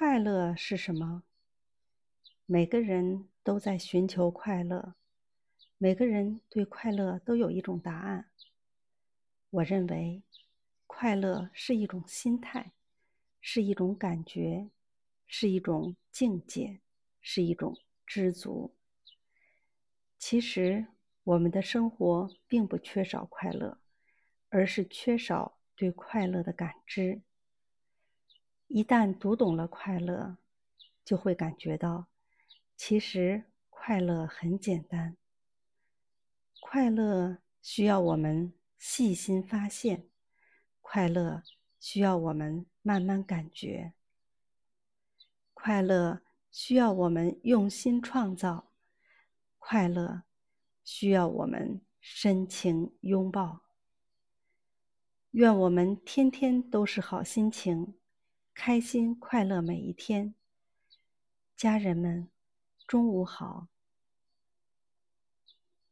快乐是什么？每个人都在寻求快乐，每个人对快乐都有一种答案。我认为，快乐是一种心态，是一种感觉，是一种境界，是一种知足。其实，我们的生活并不缺少快乐，而是缺少对快乐的感知。一旦读懂了快乐，就会感觉到，其实快乐很简单。快乐需要我们细心发现，快乐需要我们慢慢感觉，快乐需要我们用心创造，快乐需要我们深情拥抱。愿我们天天都是好心情。开心快乐每一天，家人们，中午好。